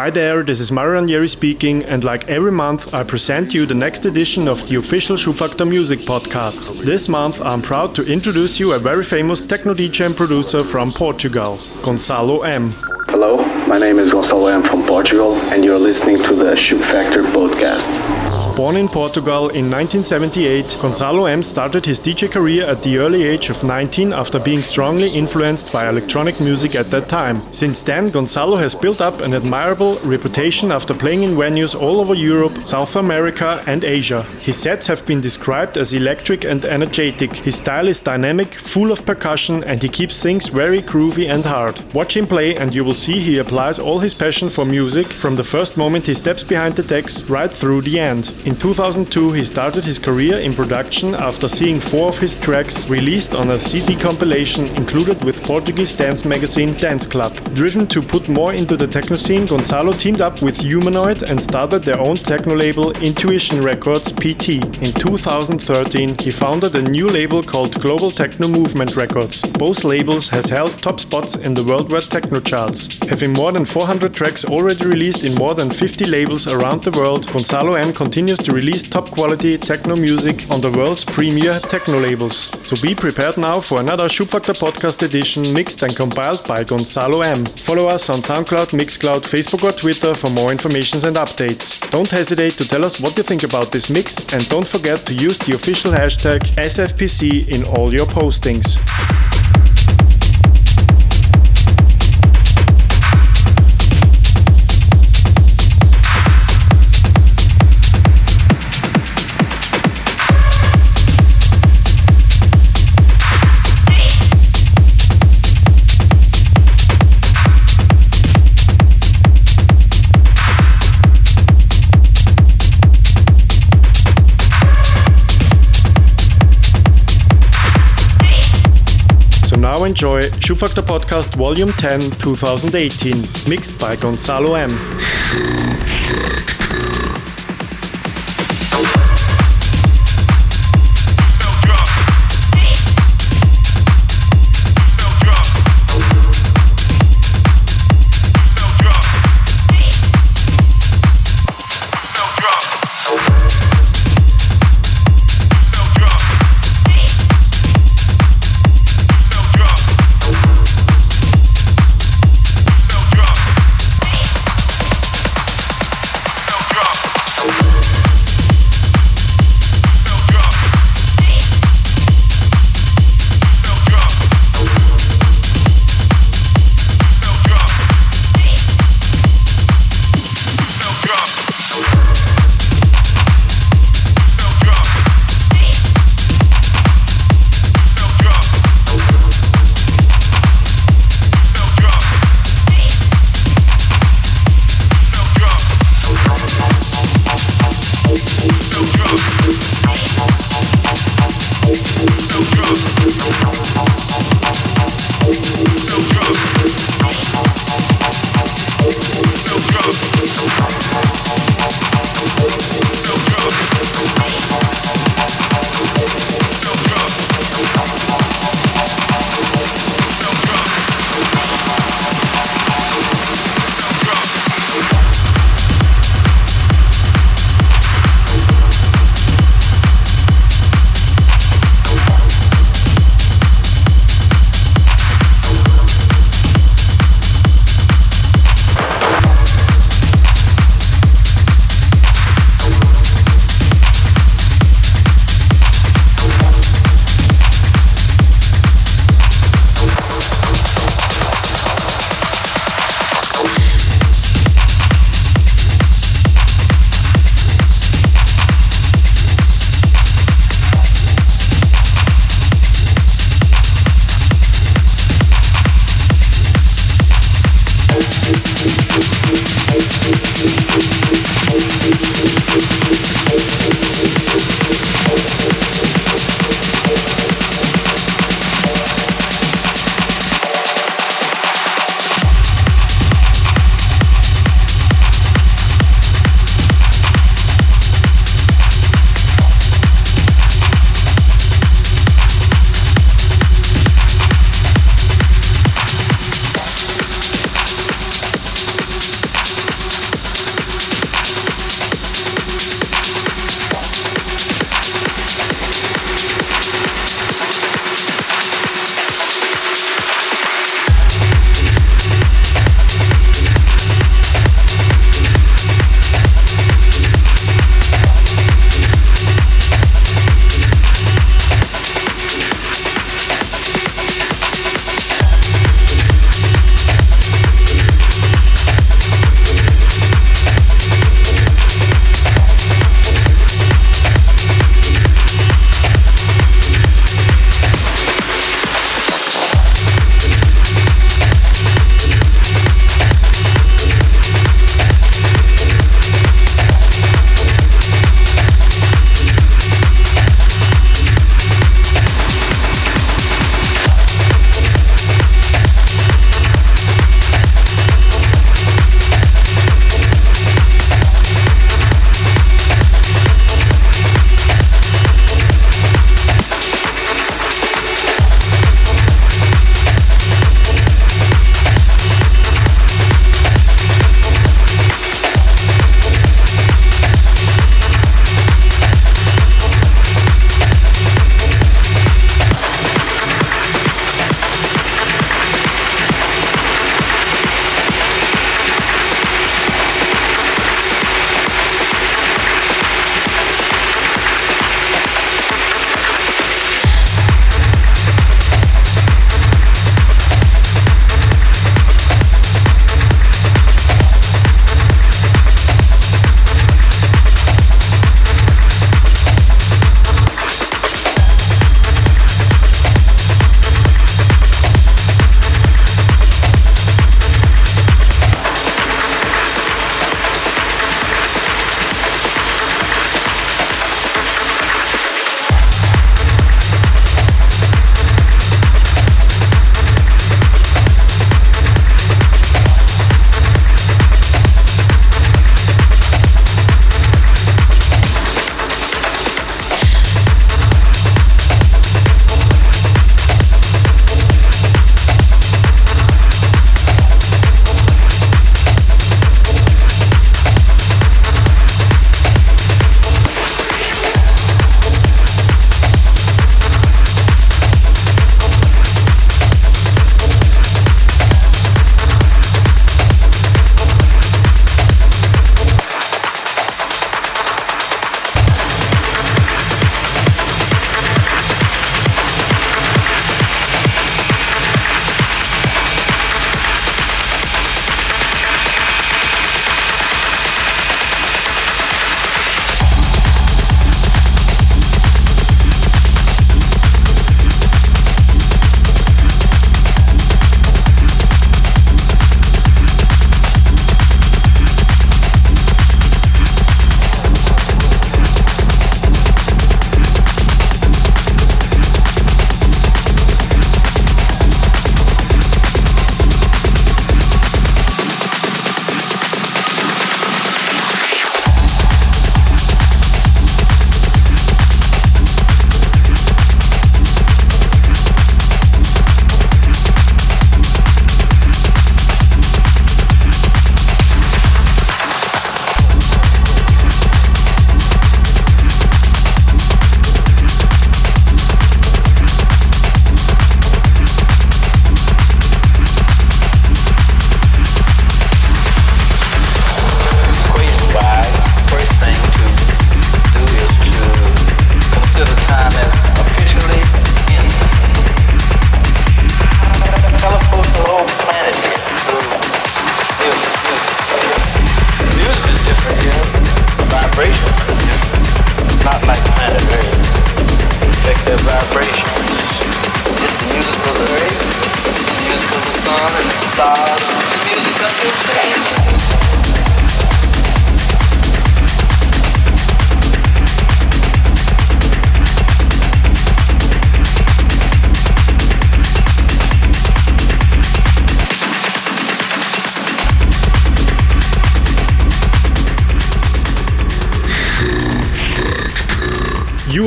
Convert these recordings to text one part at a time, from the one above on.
Hi there, this is Mario Ranieri speaking, and like every month, I present you the next edition of the official Schubfaktor Music podcast. This month, I'm proud to introduce you a very famous techno DJ and producer from Portugal, Gonçalo M. Hello, my name is Gonçalo M from Portugal, and you're listening to the Schubfaktor podcast. Born in Portugal in 1978, Gonçalo M started his DJ career at the early age of 19 after being strongly influenced by electronic music at that time. Since then, Gonçalo has built up an admirable reputation after playing in venues all over Europe, South America, and Asia. His sets have been described as electric and energetic. His style is dynamic, full of percussion, and he keeps things very groovy and hard. Watch him play, and you will see he applies all his passion for music from the first moment he steps behind the decks right through the end. In 2002, he started his career in production after seeing four of his tracks released on a CD compilation included with Portuguese dance magazine Dance Club. Driven to put more into the techno scene, Gonçalo teamed up with Humanoid and started their own techno label Intuition Records PT. In 2013, he founded a new label called Global Techno Movement Records. Both labels has held top spots in the worldwide techno charts. Having more than 400 tracks already released in more than 50 labels around the world, Gonçalo M continues to release top quality techno music on the world's premier techno labels. So be prepared now for another Schubfaktor podcast edition mixed and compiled by Gonçalo M. Follow us on SoundCloud, Mixcloud, Facebook or Twitter for more information and updates. Don't hesitate to tell us what you think about this mix and don't forget to use the official hashtag SFPC in all your postings. Enjoy Schubfaktor Podcast Volume 10 2018, mixed by Gonçalo M.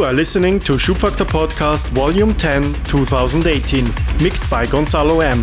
You are listening to Schubfaktor Podcast Volume 10 2018, mixed by Gonçalo M.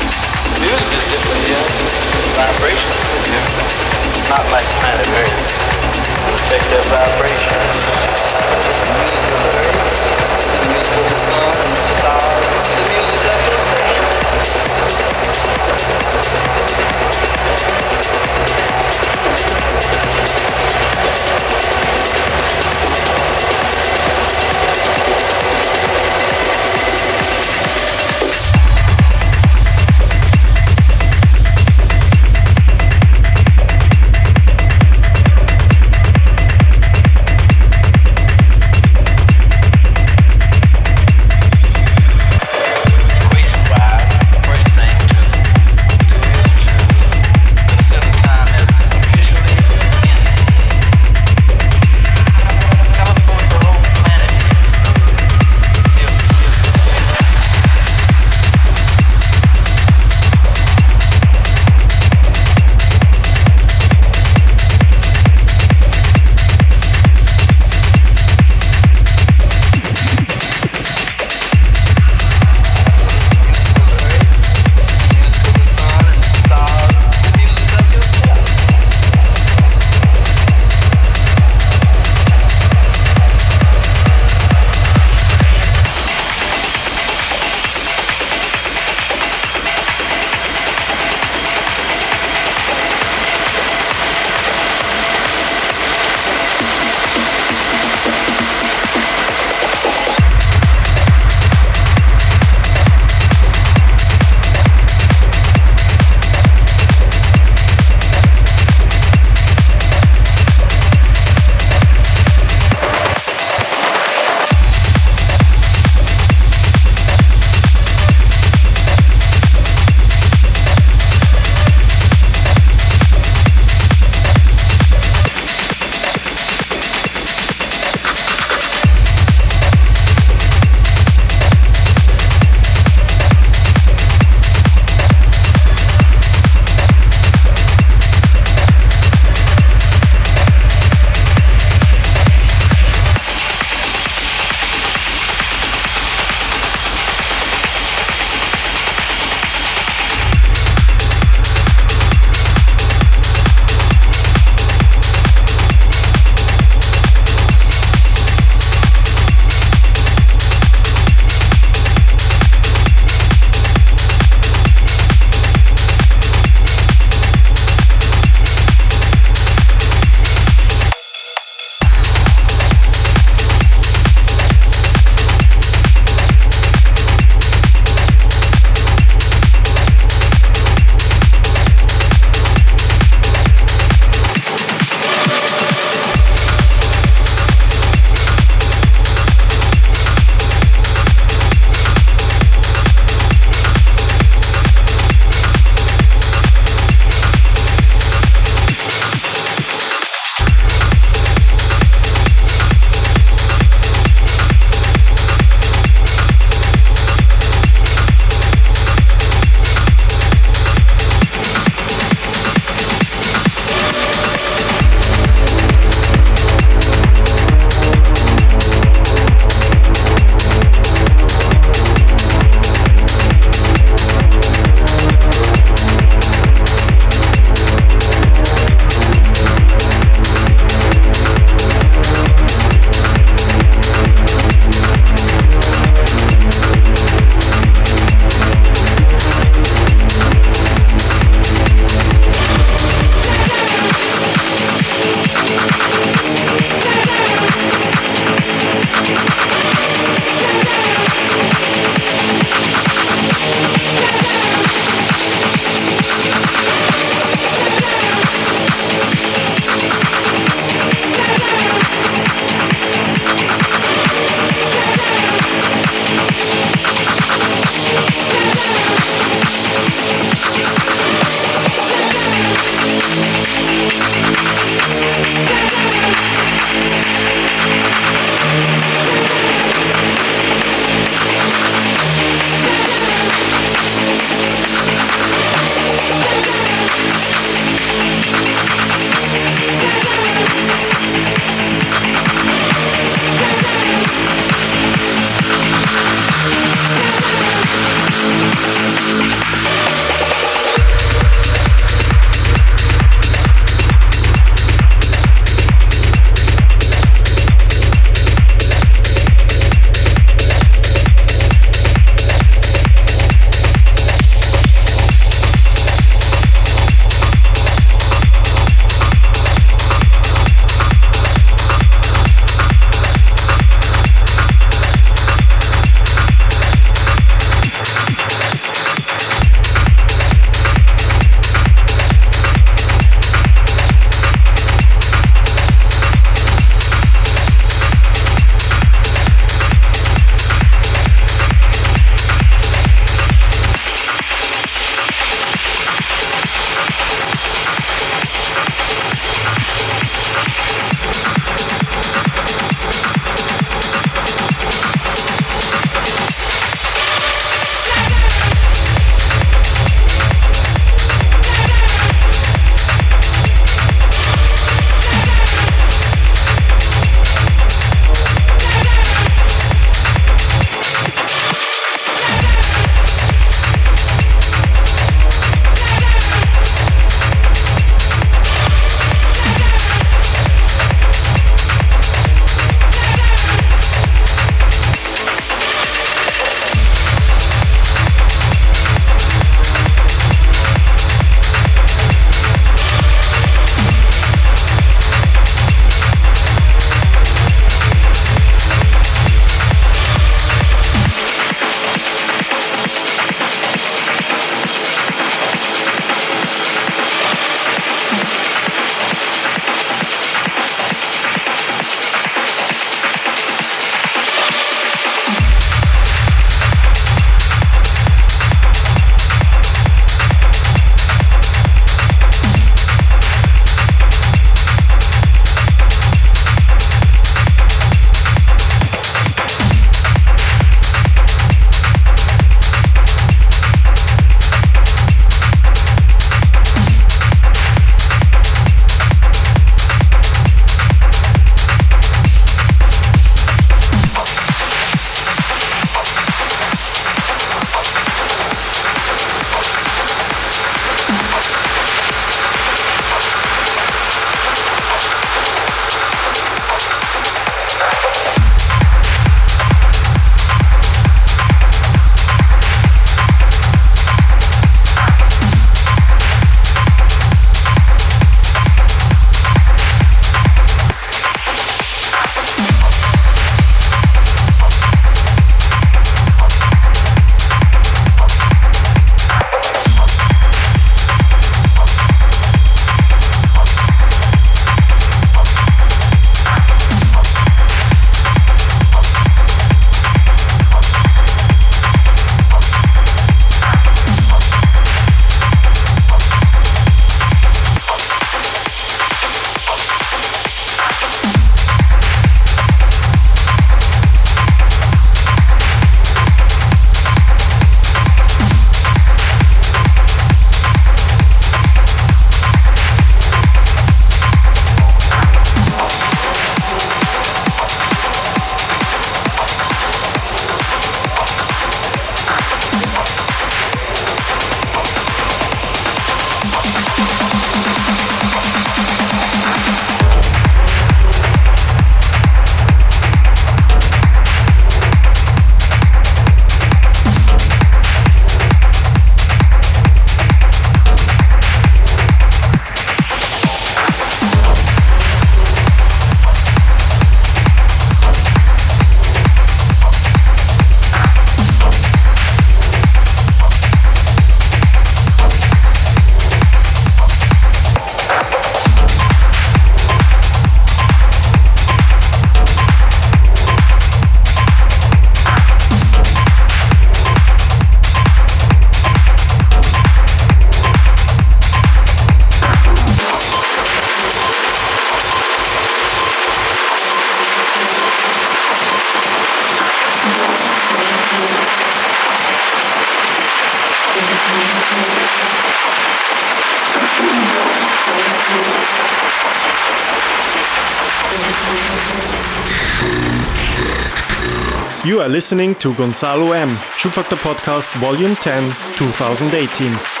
You are listening to Gonçalo M. Schubfaktor Podcast Volume 10, 2018.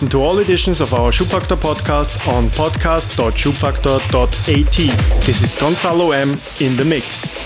Listen to all editions of our Schubfaktor podcast on podcast.schubfaktor.at. This is Gonçalo M in the mix.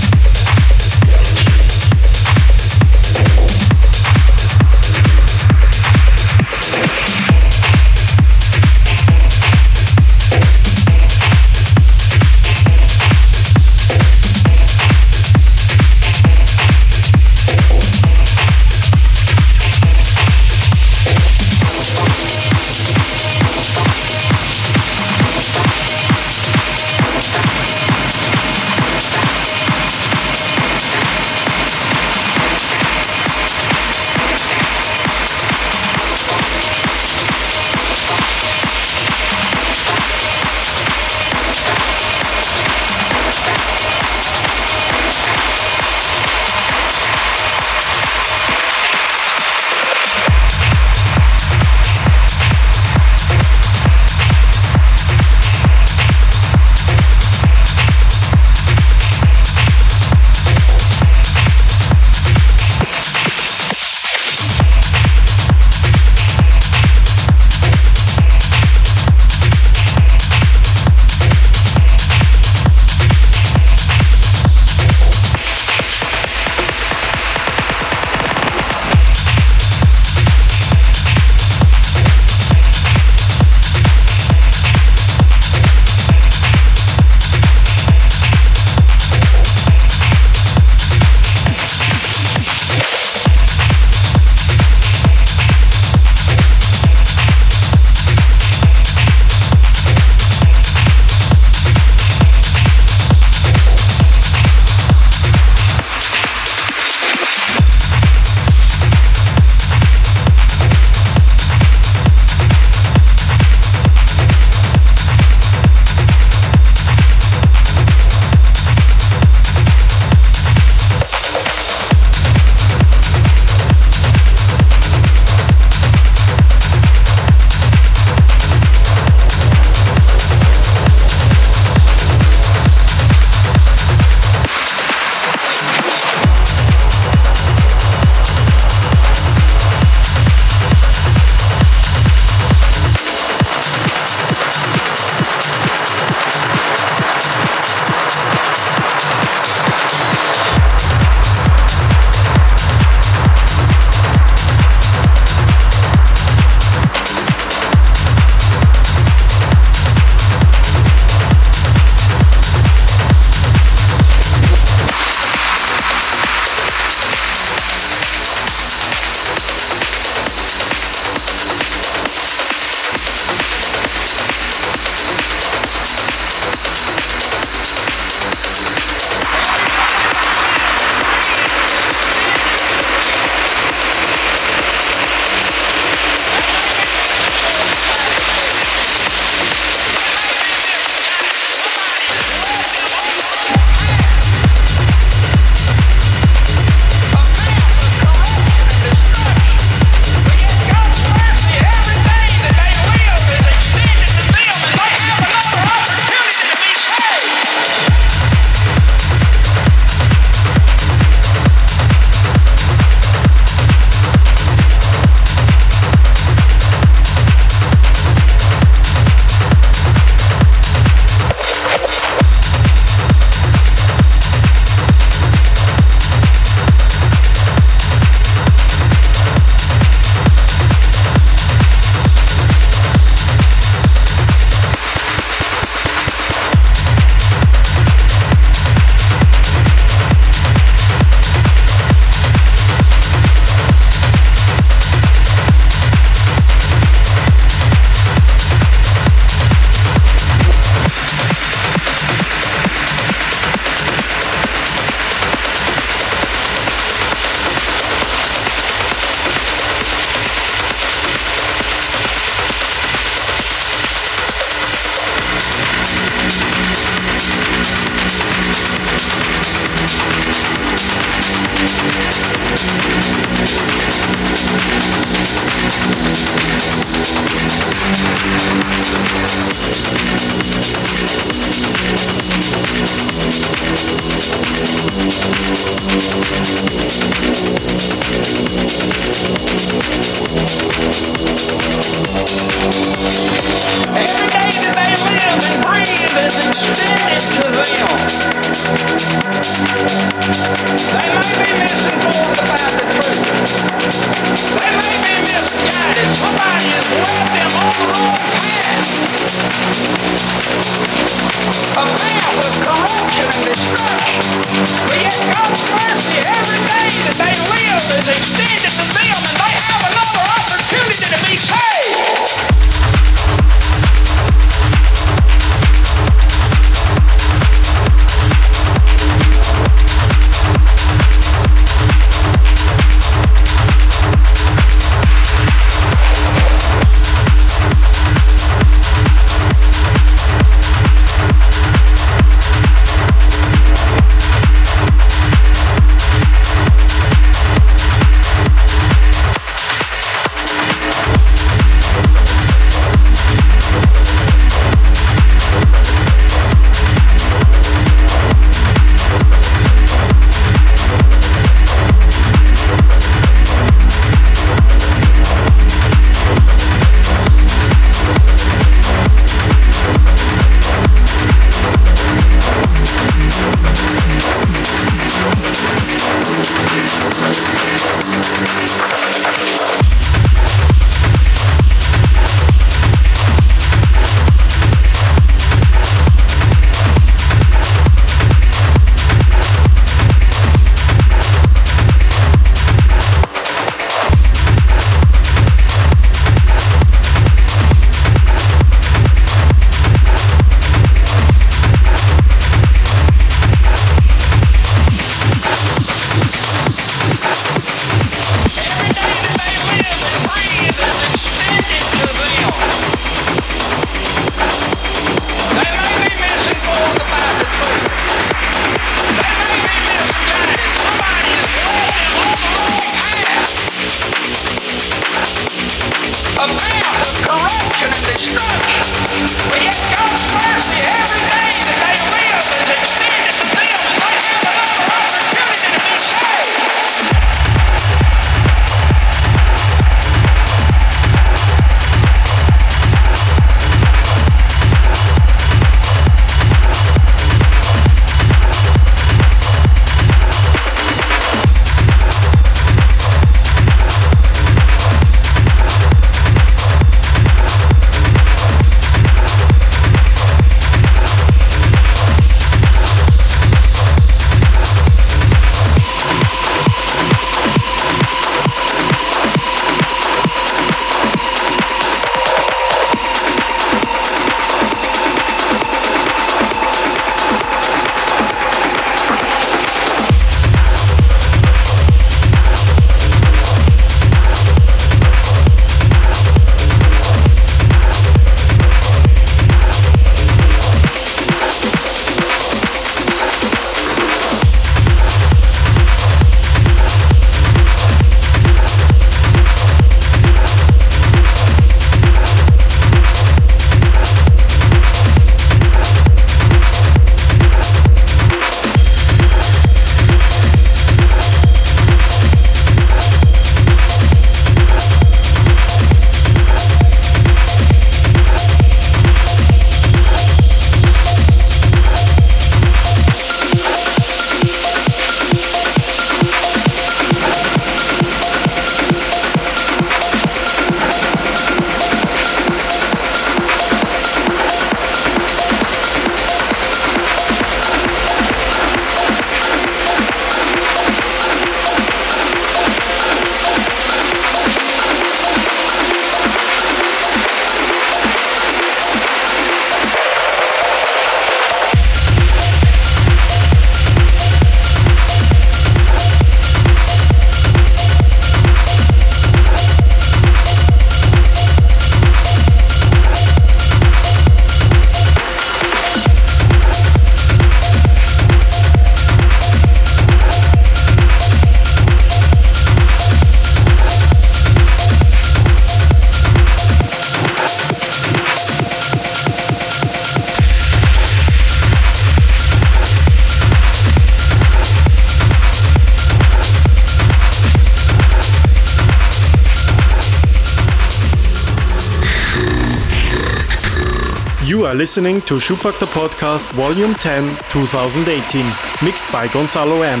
Are listening to Schubfaktor Podcast Volume 10 2018, mixed by Gonçalo M.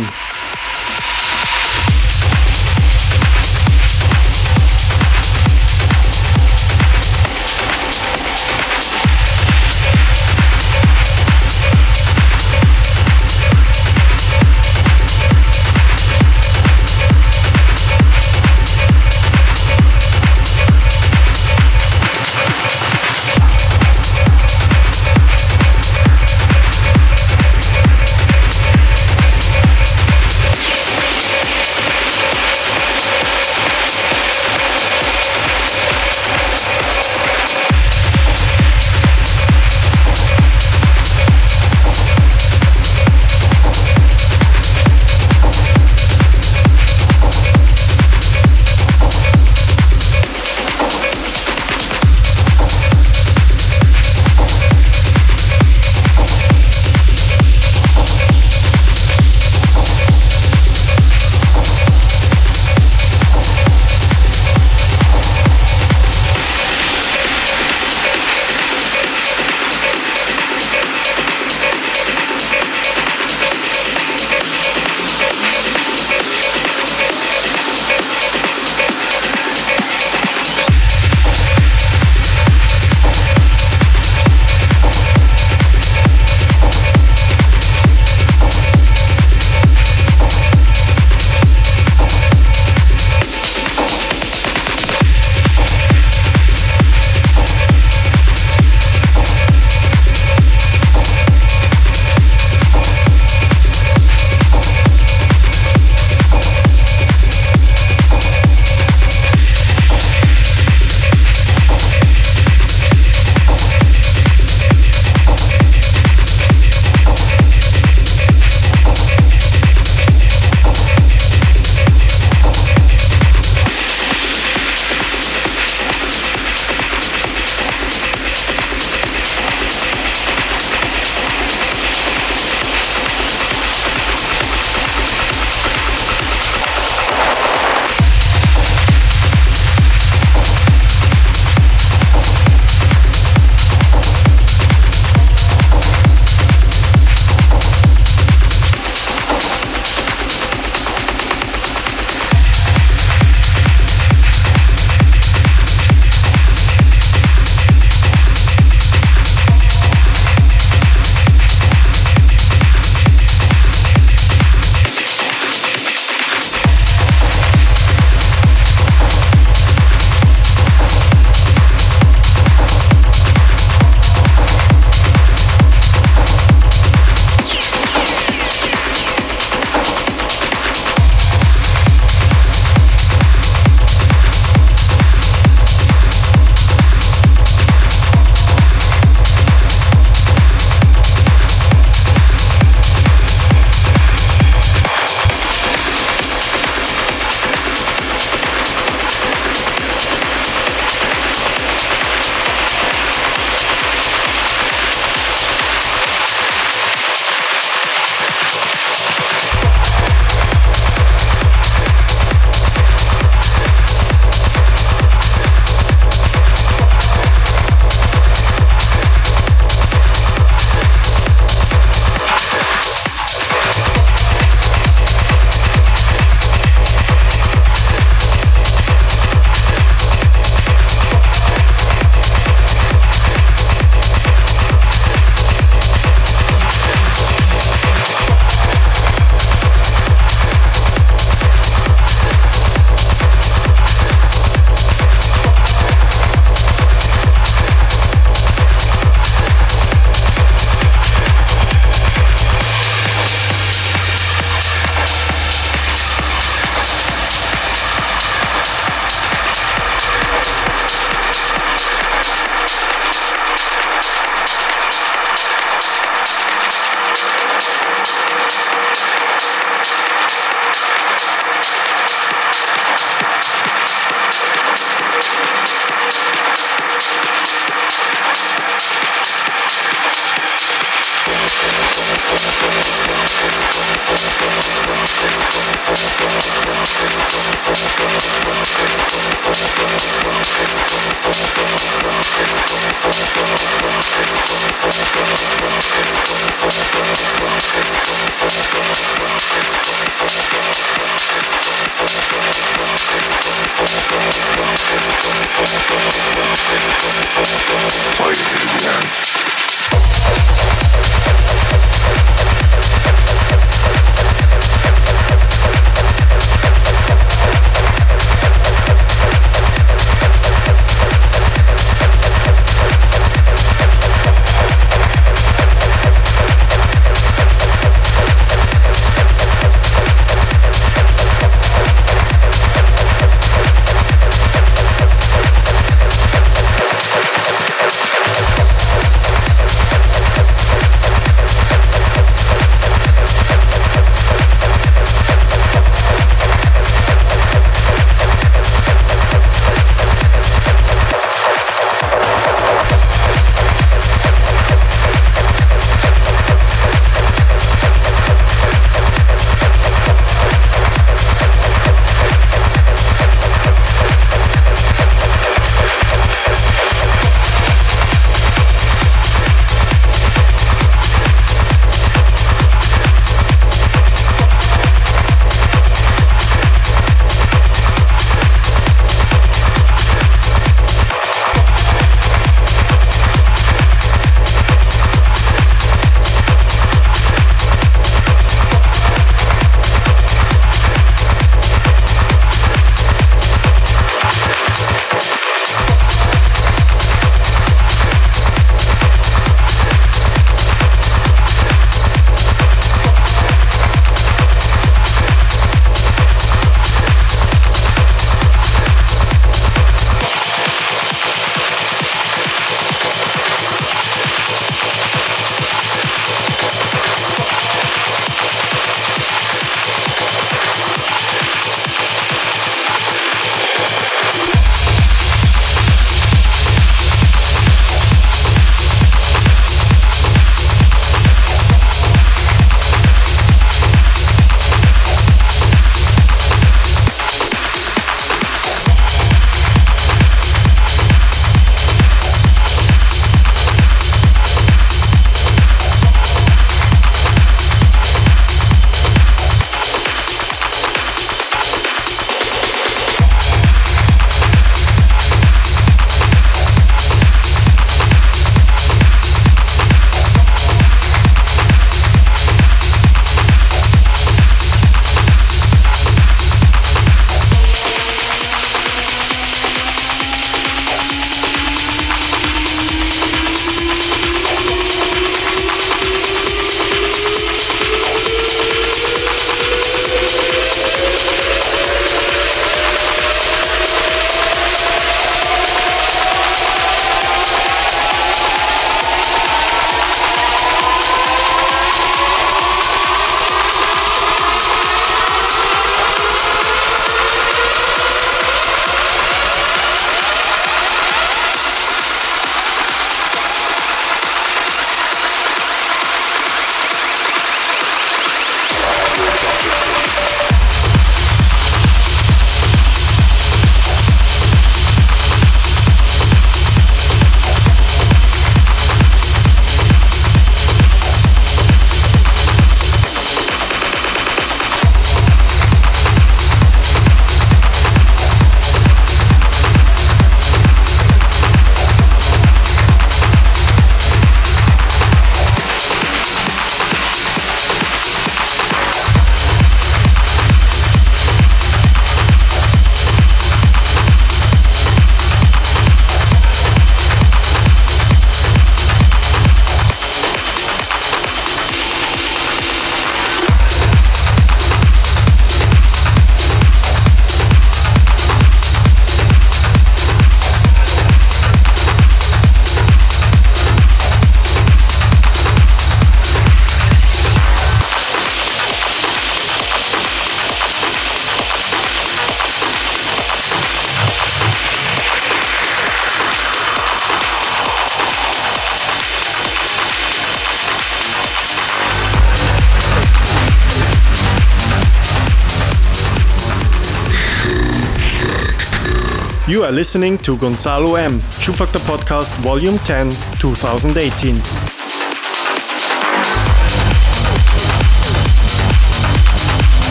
You are listening to Gonçalo M. Schubfaktor Podcast Volume 10, 2018.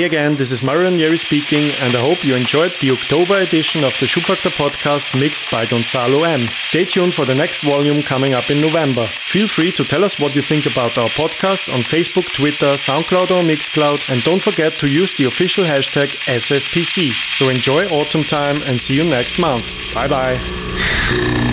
Hey again, this is Mario Ranieri speaking, and I hope you enjoyed the October edition of the Schubfaktor podcast mixed by Gonçalo M. Stay tuned for the next volume coming up in November. Feel free to tell us what you think about our podcast on Facebook, Twitter, SoundCloud, or Mixcloud, and don't forget to use the official hashtag SFPC. So enjoy autumn time and see you next month. Bye bye.